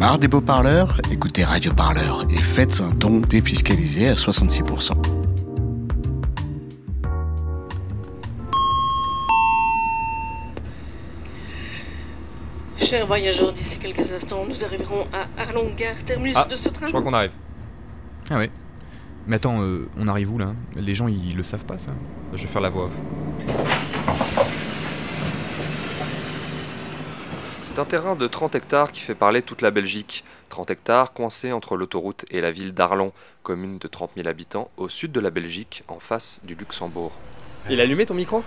Marre des beaux parleurs Écoutez Radio Parleur et faites un don défiscalisé à 66%. Chers voyageurs, d'ici quelques instants, nous arriverons à Arlon, gare terminus Ah, de ce train. Je crois qu'on arrive. Ah ouais. Mais attends, euh, on arrive où là? Les gens ils le savent pas ça? Je vais faire la voix off. C'est un terrain de 30 hectares qui fait parler toute la Belgique. 30 hectares coincés entre l'autoroute et la ville d'Arlon, commune de 30 000 habitants au sud de la Belgique, en face du Luxembourg. Il a allumé ton micro?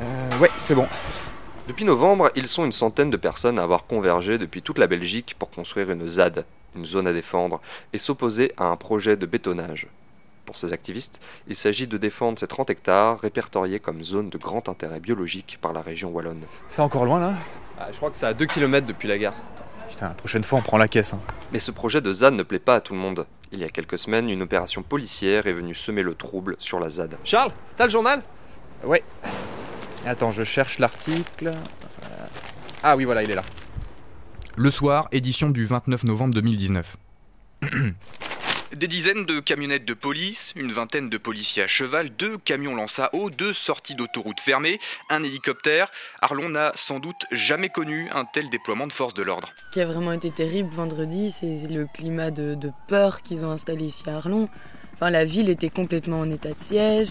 Euh, ouais, c'est bon. Depuis novembre, ils sont une centaine de personnes à avoir convergé depuis toute la Belgique pour construire une ZAD, une zone à défendre, et s'opposer à un projet de bétonnage. Pour ces activistes, il s'agit de défendre ces 30 hectares répertoriés comme zone de grand intérêt biologique par la région wallonne. C'est encore loin là? Je crois que c'est à 2 km depuis la gare. Putain, la prochaine fois on prend la caisse. hein. Mais ce projet de ZAD ne plaît pas à tout le monde. Il y a quelques semaines, une opération policière est venue semer le trouble sur la ZAD. Charles, t'as le journal? Ouais. Attends, je cherche l'article. Euh, Ah oui, voilà, il est là. Le soir, édition du 29 novembre 2019. Des dizaines de camionnettes de police, une vingtaine de policiers à cheval, deux camions lance à eau, deux sorties d'autoroute fermées, un hélicoptère. Arlon n'a sans doute jamais connu un tel déploiement de forces de l'ordre. Ce qui a vraiment été terrible vendredi, c'est le climat de, de peur qu'ils ont installé ici à Arlon. Enfin, la ville était complètement en état de siège.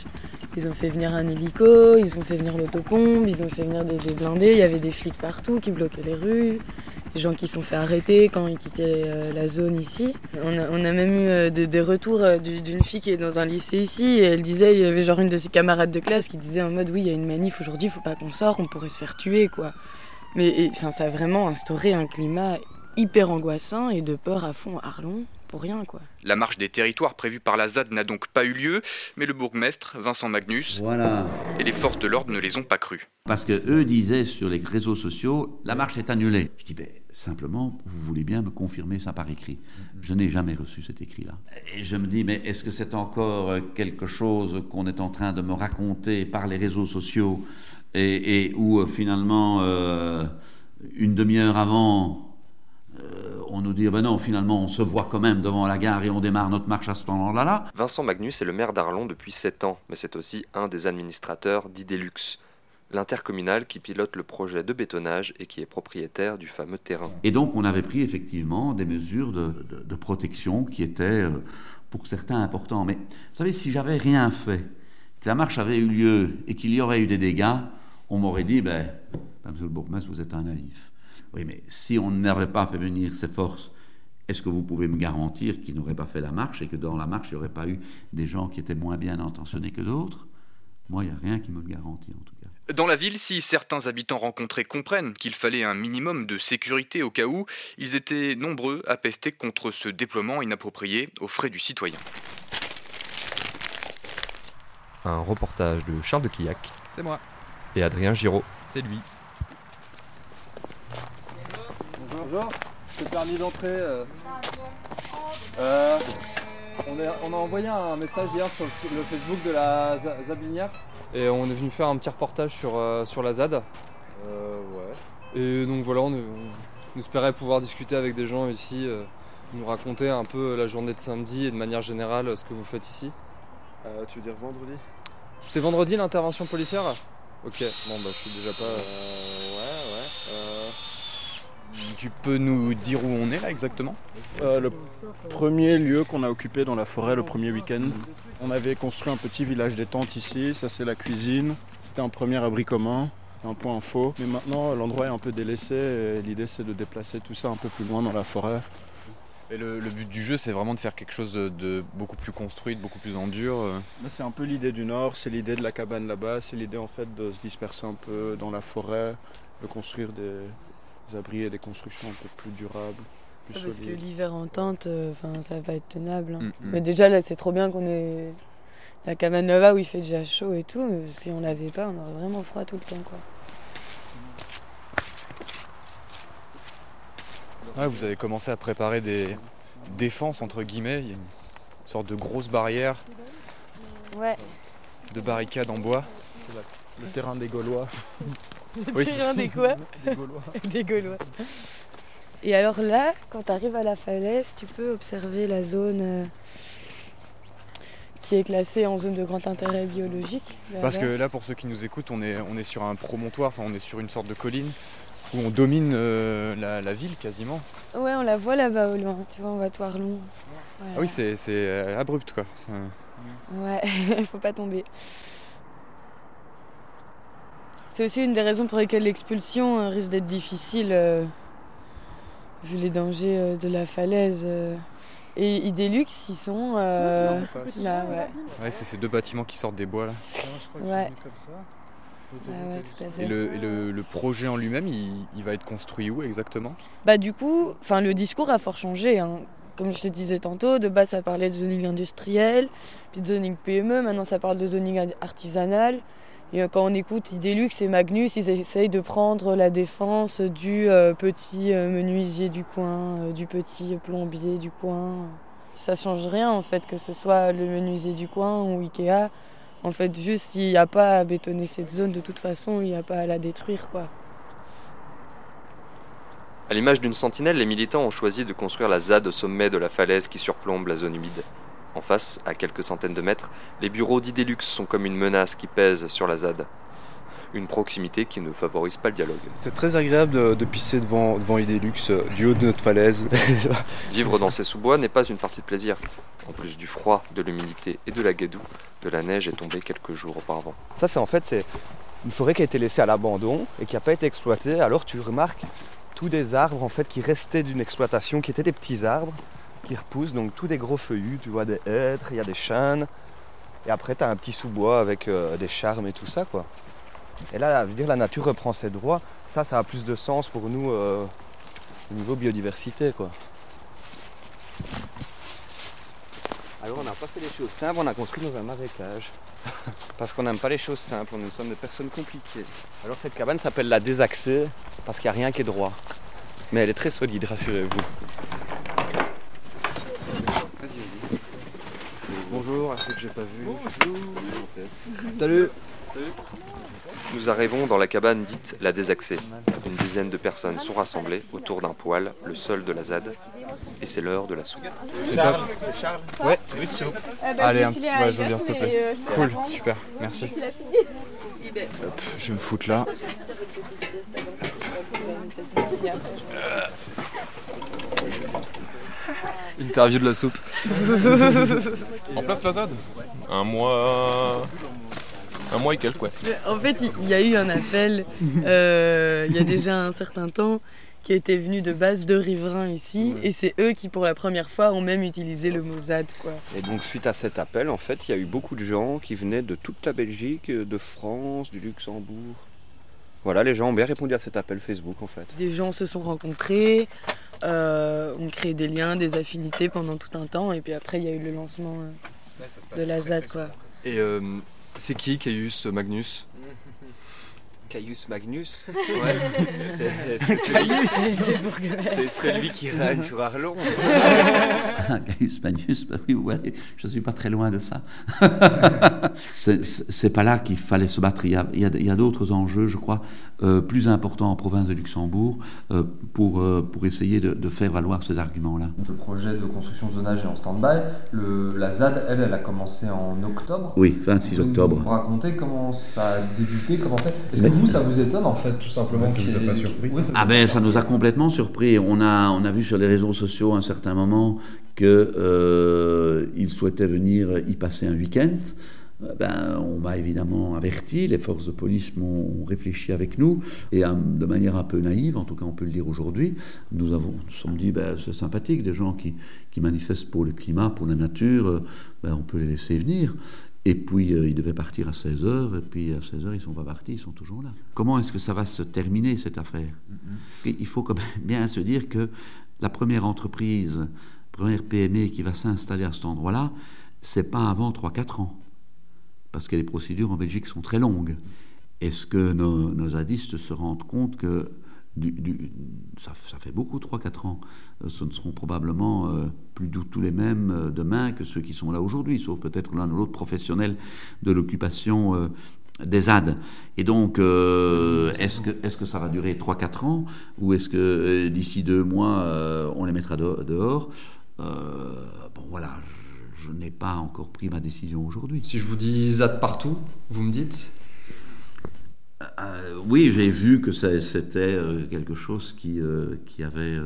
Ils ont fait venir un hélico, ils ont fait venir l'autopompe, ils ont fait venir des, des blindés. Il y avait des flics partout qui bloquaient les rues. Des gens qui sont fait arrêter quand ils quittaient euh, la zone ici. On a, même eu euh, des, retours euh, du- d'une fille qui est dans un lycée ici. Et elle disait, il y avait genre une de ses camarades de classe qui disait en mode, oui, il y a une manif aujourd'hui, faut pas qu'on sorte, on pourrait se faire tuer, quoi. Mais ça a vraiment instauré un climat hyper angoissant et de peur à fond à Arlon pour rien quoi. La marche des territoires prévue par la ZAD n'a donc pas eu lieu, mais le bourgmestre, Vincent Magnus, Voilà. et les forces de l'ordre ne les ont pas crues. Parce que eux disaient sur les réseaux sociaux, la marche est annulée. Je dis, ben, simplement, vous voulez bien me confirmer ça par écrit. Je n'ai jamais reçu cet écrit-là. Et je me dis, mais est-ce que c'est encore quelque chose qu'on est en train de me raconter par les réseaux sociaux et, et où euh, finalement, euh, une demi-heure avant, euh, on nous dit, ben non, finalement, on se voit quand même devant la gare et on démarre notre marche à ce moment-là. Là. Vincent Magnus est le maire d'Arlon depuis 7 ans, mais c'est aussi un des administrateurs d'Idelux, l'intercommunal qui pilote le projet de bétonnage et qui est propriétaire du fameux terrain. Et donc, on avait pris effectivement des mesures de, de- de protection qui étaient, euh, pour certains, importantes. Mais vous savez, si j'avais rien fait, que la marche avait eu lieu et qu'il y aurait eu des dégâts, on m'aurait dit, ben, ben, monsieur le bourgmestre, vous êtes un naïf. Oui, mais si on n'avait pas fait venir ces forces, est-ce que vous pouvez me garantir qu'ils n'auraient pas fait la marche et que dans la marche, il n'y aurait pas eu des gens qui étaient moins bien intentionnés que d'autres? Moi, il n'y a rien qui me le garantit, en tout cas. Dans la ville, si certains habitants rencontrés comprennent qu'il fallait un minimum de sécurité au cas où, ils étaient nombreux à pester contre ce déploiement inapproprié aux frais du citoyen. Un reportage de Charles de Quillac C'est moi, et Adrien Giraud. c'est lui. Bonjour, c'est permis d'entrer. euh. Euh, on, est- on a envoyé un message hier sur le, le Facebook de la Zabinière et on est venu faire un petit reportage sur, euh, sur la ZAD. Euh, ouais. Et donc voilà, on, on espérait pouvoir discuter avec des gens ici, nous raconter un peu la journée de samedi et de manière générale ce que vous faites ici. Euh, tu veux dire vendredi? C'était vendredi l'intervention policière? Ok, bon bah je suis déjà pas. Tu peux nous dire où on est là exactement euh, le premier lieu qu'on a occupé dans la forêt le premier week-end, on avait construit un petit village détente ici. Ça, c'est la cuisine. C'était un premier abri commun, un point info. Mais maintenant, l'endroit est un peu délaissé et l'idée, c'est de déplacer tout ça un peu plus loin dans la forêt. Et le, le but du jeu, c'est vraiment de faire quelque chose de, de beaucoup plus construit, de beaucoup plus en dur. euh. Là, c'est un peu l'idée du Nord, c'est l'idée de la cabane là-bas, c'est l'idée en fait de se disperser un peu dans la forêt, de construire des, des abris et des constructions un peu plus durables, plus Parce que l'hiver en tente, euh, enfin ça va pas être tenable. hein. Mm, mm. Mais déjà là c'est trop bien qu'on ait la cabane là-bas où il fait déjà chaud et tout. Mais si on l'avait pas, on aurait vraiment froid tout le temps quoi. Ouais, vous avez commencé à préparer des défenses, entre guillemets. Il y a une sorte de grosse barrière Ouais. de barricade en bois. Le terrain des Gaulois. Oui, c'est- Terrain des quoi Des Gaulois. Des Gaulois. Et alors là, quand tu arrives à la falaise, tu peux observer la zone euh, qui est classée en zone de grand intérêt biologique. Parce que là, pour ceux qui nous écoutent, on est, on est sur un promontoire, enfin on est sur une sorte de colline où on domine euh, la, la ville quasiment. Ouais, on la voit là-bas au loin, tu vois, on va Toirlon. Ah oui, c'est c'est, euh, abrupt quoi. Ouais, faut pas tomber. C'est aussi une des raisons pour lesquelles l'expulsion euh, risque d'être difficile, euh, vu les dangers euh, de la falaise. euh. Et Idelux, ils sont euh, là, ouais. Ouais, c'est ces deux bâtiments qui sortent des bois là. Ouais. Ouais, ouais, tout à fait. Et le, et le- le projet en lui-même, il, il va être construit où exactement? Bah du coup, enfin le discours a fort changé. hein. Comme je te disais tantôt, de base ça parlait de zoning industriel, puis de zoning PME, maintenant ça parle de zoning artisanal. Euh, quand on écoute Idelux et Magnus, ils essayent de prendre la défense du euh, petit euh, menuisier du coin, du petit plombier du coin. Ça change rien en fait, que ce soit le menuisier du coin ou Ikea. En fait, juste il n'y a pas à bétonner cette zone de toute façon, il n'y a pas à la détruire quoi. À l'image d'une sentinelle, les militants ont choisi de construire la ZAD au sommet de la falaise qui surplombe la zone humide. En face, à quelques centaines de mètres, les bureaux d'Idelux sont comme une menace qui pèse sur la ZAD. Une proximité qui ne favorise pas le dialogue. C'est très agréable de, de pisser devant, devant Idelux, euh, du haut de notre falaise. Vivre dans ces sous-bois n'est pas une partie de plaisir. En plus du froid, de l'humidité et de la gadoue, de la neige est tombée quelques jours auparavant. Ça, c'est en fait c'est une forêt qui a été laissée à l'abandon et qui n'a pas été exploitée. Alors tu remarques tous des arbres en fait qui restaient d'une exploitation, qui étaient des petits arbres qui repoussent, donc tous des gros feuillus. Tu vois des hêtres, il y a des chênes. Et après, tu as un petit sous-bois avec euh, des charmes et tout ça, quoi. Et là, je veux dire, la nature reprend ses droits. Ça, ça a plus de sens pour nous euh, au niveau biodiversité, quoi. Alors, on n'a pas fait les choses simples, on a construit dans un marécage. Parce qu'on n'aime pas les choses simples, nous sommes des personnes compliquées. Alors, cette cabane s'appelle la désaxée parce qu'il n'y a rien qui est droit. Mais elle est très solide, rassurez-vous. Bonjour à ceux que j'ai pas vus. Bonjour. Salut. Nous arrivons dans la cabane dite la désaxée. Une dizaine de personnes sont rassemblées autour d'un poêle, le sol de la ZAD, et c'est l'heure de la soupe. C'est top. Ouais, Allez, un petit, ouais, je veux bien s'il te plaît. Cool, super, merci. Hop, je vais me foutre là. Interview de la soupe. en place la ZAD Un mois. Un mois et quelques, ouais. En fait, il y a eu un appel euh, il y a déjà un certain temps qui était venu de base de riverains ici et c'est eux qui pour la première fois ont même utilisé le mot ZAD quoi. Et donc suite à cet appel, en fait, il y a eu beaucoup de gens qui venaient de toute la Belgique, de France, du Luxembourg. Voilà, les gens ont bien répondu à cet appel Facebook en fait. Des gens se sont rencontrés, euh, ont créé des liens, des affinités pendant tout un temps et puis après il y a eu le lancement euh, de la ZAD quoi. Et euh, c'est qui Caius Magnus? Caius Magnus Ouais. C'est Caius, c'est pour que- C'est celui qui règne sur Arlon. Ah, Gaius Manius, bah oui, vous voyez, je ne suis pas très loin de ça. c'est c'est pas là qu'il fallait se battre. Il y a, il y d'autres enjeux, je crois, euh, plus importants en province de Luxembourg euh, pour, euh, pour essayer de, de faire valoir ces arguments-là. Le projet de construction de zonage est en stand-by. La ZAD, elle, elle a commencé en octobre. Oui, 26 Vous octobre. Vous me racontez comment ça a débuté, comment c'est Est-ce que vous, ça vous étonne en fait, tout simplement Ouais, ça vous a pas surpris, Oui, ça Ah ben ça nous a complètement surpris. On a, on a vu sur les réseaux sociaux à un certain moment que euh, il souhaitait venir y passer un week-end. Euh, Ben, on m'a évidemment averti, les forces de police m'ont ont réfléchi avec nous, et euh, de manière un peu naïve, en tout cas on peut le dire aujourd'hui, nous avons nous sommes dit, ben, c'est sympathique, des gens qui, qui manifestent pour le climat, pour la nature, euh, ben, on peut les laisser venir. Et puis, euh, ils devaient partir à 16h, et puis à 16h, ils sont pas partis, ils sont toujours là. Comment est-ce que ça va se terminer, cette affaire? Et Il faut quand même bien se dire que la première entreprise, première PME qui va s'installer à cet endroit-là, c'est pas avant 3-4 ans. Parce que les procédures en Belgique sont très longues. Est-ce que nos, nos zadistes se rendent compte que ça, fait beaucoup, 3-4 ans. Euh, Ce ne seront probablement euh, plus du tout les mêmes euh, demain que ceux qui sont là aujourd'hui, sauf peut-être l'un ou l'autre professionnel de l'occupation des ZAD. Et donc, est-ce que, ça va durer 3-4 ans ou est-ce que d'ici deux mois, on les mettra dehors? Bon, voilà, je, n'ai pas encore pris ma décision aujourd'hui. Si je vous dis ZAD partout, vous me dites? Oui, j'ai vu que c'était quelque chose qui, avait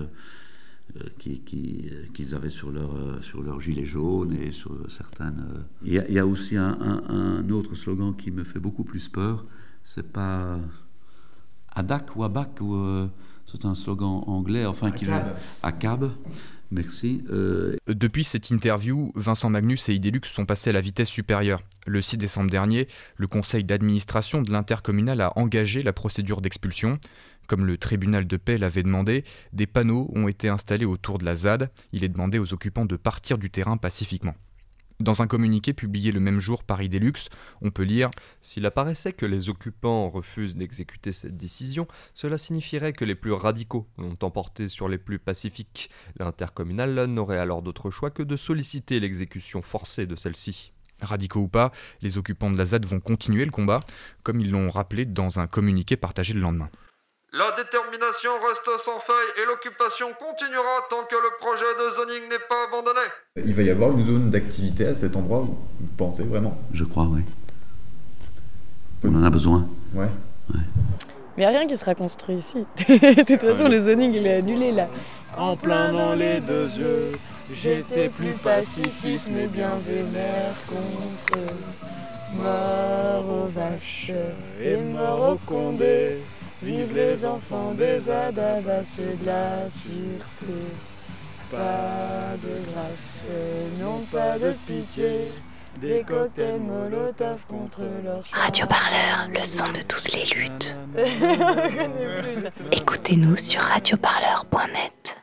qu'ils qui, qu'ils avaient sur leur, sur leur gilet jaune et sur certaines. Il y a, aussi un, un, autre slogan qui me fait beaucoup plus peur. C'est pas Adak ou Abak ou euh, c'est un slogan anglais, enfin qui veut Acab. Merci. Euh, Depuis cette interview, Vincent Magnus et Idelux sont passés à la vitesse supérieure. Le 6 décembre dernier, le conseil d'administration de l'intercommunal a engagé la procédure d'expulsion. Comme le tribunal de paix l'avait demandé, des panneaux ont été installés autour de la ZAD. Il est demandé aux occupants de partir du terrain pacifiquement. Dans un communiqué publié le même jour par Idelux, on peut lire S'il apparaissait que les occupants refusent d'exécuter cette décision, cela signifierait que les plus radicaux l'ont emporté sur les plus pacifiques. L'intercommunal n'aurait alors d'autre choix que de solliciter l'exécution forcée de celle-ci. Radicaux ou pas, les occupants de la ZAD vont continuer le combat, comme ils l'ont rappelé dans un communiqué partagé le lendemain. La détermination reste sans faille et l'occupation continuera tant que le projet de zoning n'est pas abandonné. Il va y avoir une zone d'activité à cet endroit, vous pensez vraiment? Je crois, oui. On en a besoin. Ouais. Mais il n'y a rien qui sera construit ici. de toute façon, le zoning, il est annulé là. En plein dans les deux yeux, j'étais plus pacifiste mais bien vénère contre mort aux vaches et mort aux condés. Vive les enfants des Adabas, c'est de la sûreté. Pas de grâce, non pas de pitié. Des cocktails molotov contre leur Radio Parleur, le son de toutes les luttes. Écoutez-nous sur radioparleur.net.